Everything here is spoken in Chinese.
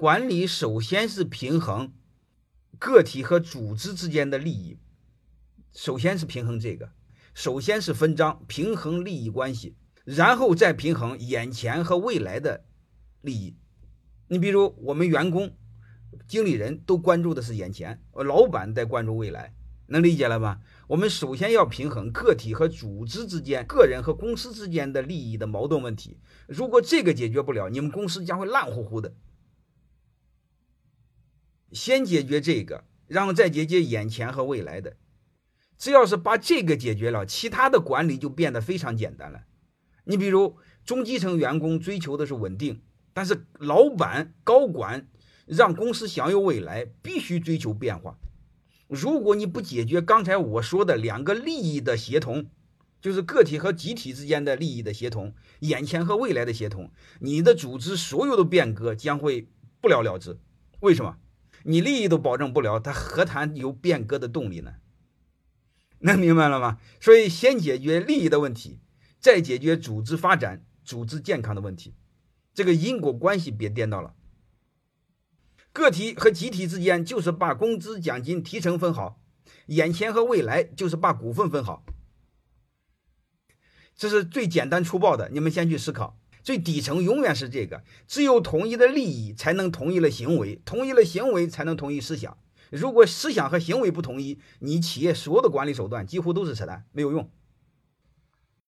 管理首先是平衡个体和组织之间的利益，首先是平衡这个，首先是分赃平衡利益关系，然后再平衡眼前和未来的利益。你比如我们员工、经理人都关注的是眼前，老板在关注未来，能理解了吧？我们首先要平衡个体和组织之间、个人和公司之间的利益的矛盾问题。如果这个解决不了，你们公司将会烂乎乎的。先解决这个，然后再解决眼前和未来的。只要是把这个解决了，其他的管理就变得非常简单了。你比如中基层员工追求的是稳定，但是老板高管让公司享有未来，必须追求变化。如果你不解决刚才我说的两个利益的协同，就是个体和集体之间的利益的协同，眼前和未来的协同，你的组织所有的变革将会不了了之。为什么？你利益都保证不了，他何谈有变革的动力呢？能明白了吗？所以先解决利益的问题，再解决组织发展、组织健康的问题。这个因果关系别颠倒了。个体和集体之间就是把工资奖金提成分好，眼前和未来就是把股份分好。这是最简单粗暴的，你们先去思考。最底层永远是这个，只有统一的利益，才能统一了行为，统一了行为，才能统一思想。如果思想和行为不统一，你企业所有的管理手段几乎都是扯淡，没有用。